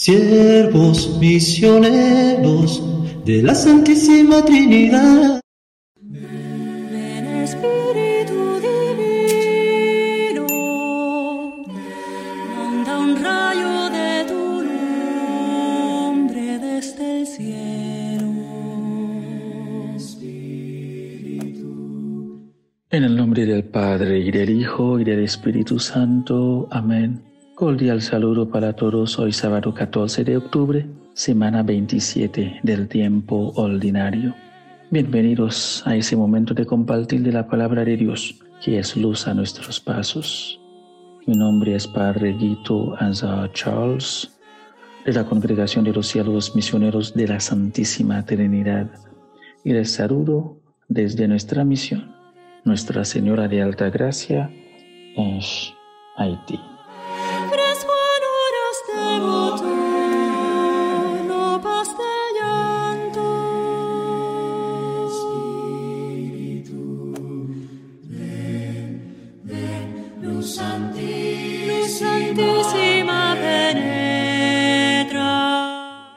siervos misioneros de la Santísima Trinidad. Ven Espíritu Divino, manda un rayo de tu nombre desde el cielo. En el nombre del Padre y del Hijo y del Espíritu Santo. Amén. Cordial saludo para todos hoy sábado 14 de octubre, semana 27 del tiempo ordinario. Bienvenidos a ese momento de compartir de la palabra de Dios, que es luz a nuestros pasos. Mi nombre es Padre Guito Azar Charles, de la Congregación de los Cielos Misioneros de la Santísima Trinidad, y les saludo desde nuestra misión, Nuestra Señora de Alta Gracia, en Haití.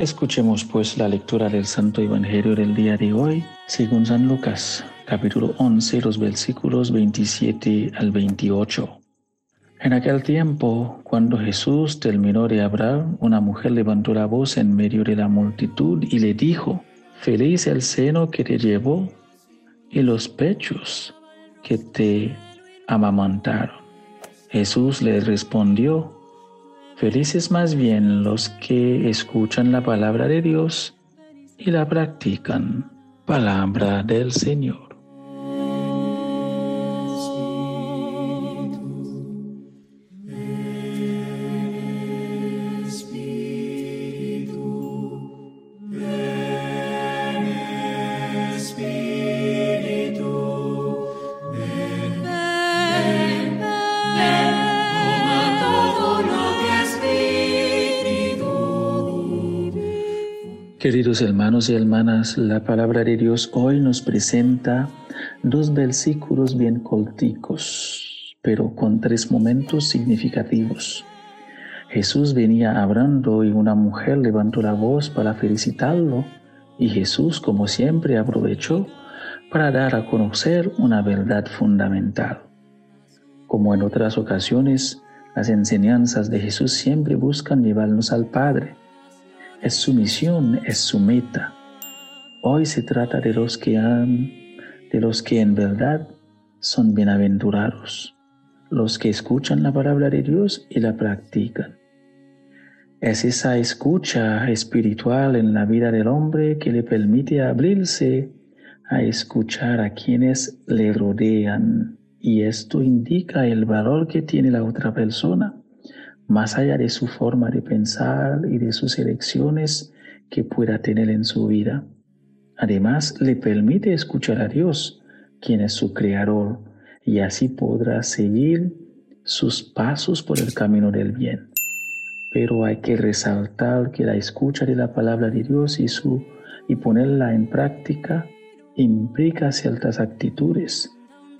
Escuchemos pues la lectura del Santo Evangelio del día de hoy, según San Lucas, capítulo 11, los versículos 27 al 28. En aquel tiempo, cuando Jesús terminó de hablar, una mujer levantó la voz en medio de la multitud y le dijo, Feliz el seno que te llevó y los pechos que te amamantaron. Jesús le respondió, Felices más bien los que escuchan la palabra de Dios y la practican. Palabra del Señor. Queridos hermanos y hermanas, la palabra de Dios hoy nos presenta dos versículos bien corticos, pero con tres momentos significativos. Jesús venía hablando y una mujer levantó la voz para felicitarlo y Jesús, como siempre, aprovechó para dar a conocer una verdad fundamental. Como en otras ocasiones, las enseñanzas de Jesús siempre buscan llevarnos al Padre es su misión, es su meta. Hoy se trata de los que han, de los que en verdad son bienaventurados, los que escuchan la palabra de Dios y la practican. Es esa escucha espiritual en la vida del hombre que le permite abrirse a escuchar a quienes le rodean y esto indica el valor que tiene la otra persona más allá de su forma de pensar y de sus elecciones que pueda tener en su vida. Además, le permite escuchar a Dios, quien es su creador, y así podrá seguir sus pasos por el camino del bien. Pero hay que resaltar que la escucha de la palabra de Dios y, su, y ponerla en práctica implica ciertas actitudes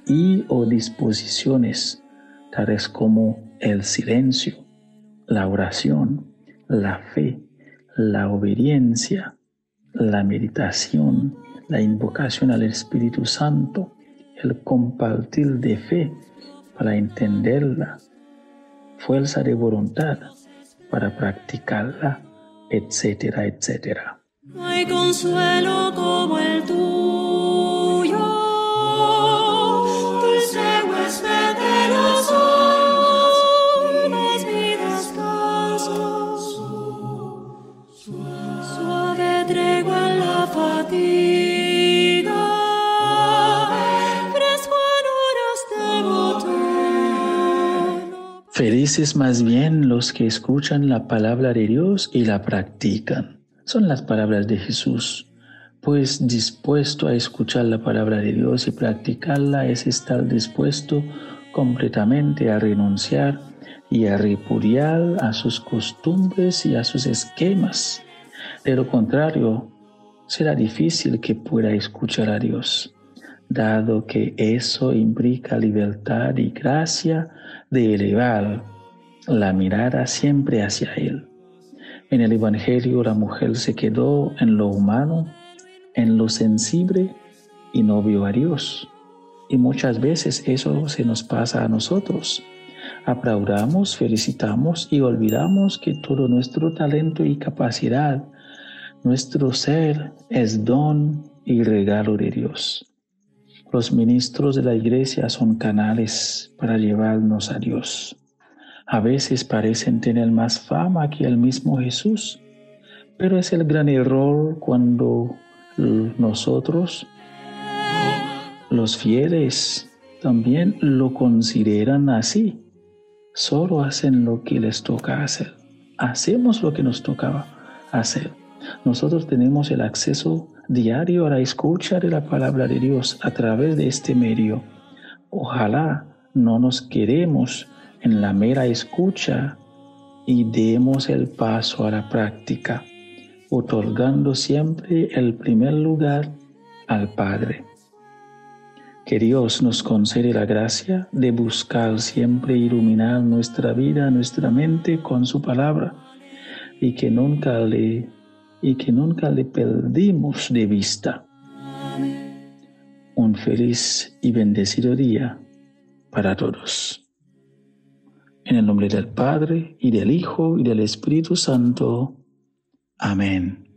y o disposiciones, tales como el silencio, la oración, la fe, la obediencia, la meditación, la invocación al Espíritu Santo, el compartir de fe para entenderla, fuerza de voluntad para practicarla, etcétera, etcétera. Hay consuelo Felices más bien los que escuchan la palabra de Dios y la practican. Son las palabras de Jesús. Pues dispuesto a escuchar la palabra de Dios y practicarla es estar dispuesto completamente a renunciar y a repudiar a sus costumbres y a sus esquemas. De lo contrario, será difícil que pueda escuchar a Dios, dado que eso implica libertad y gracia de elevar la mirada siempre hacia Él. En el Evangelio la mujer se quedó en lo humano, en lo sensible y no vio a Dios. Y muchas veces eso se nos pasa a nosotros. Aplaudamos, felicitamos y olvidamos que todo nuestro talento y capacidad, nuestro ser es don y regalo de Dios. Los ministros de la iglesia son canales para llevarnos a Dios. A veces parecen tener más fama que el mismo Jesús, pero es el gran error cuando nosotros, los fieles, también lo consideran así. Solo hacen lo que les toca hacer. Hacemos lo que nos tocaba hacer. Nosotros tenemos el acceso diario a la escucha de la palabra de Dios a través de este medio. Ojalá no nos quedemos en la mera escucha y demos el paso a la práctica, otorgando siempre el primer lugar al Padre. Que Dios nos concede la gracia de buscar siempre iluminar nuestra vida, nuestra mente con su palabra y que nunca le y que nunca le perdimos de vista. Un feliz y bendecido día para todos. En el nombre del Padre y del Hijo y del Espíritu Santo. Amén.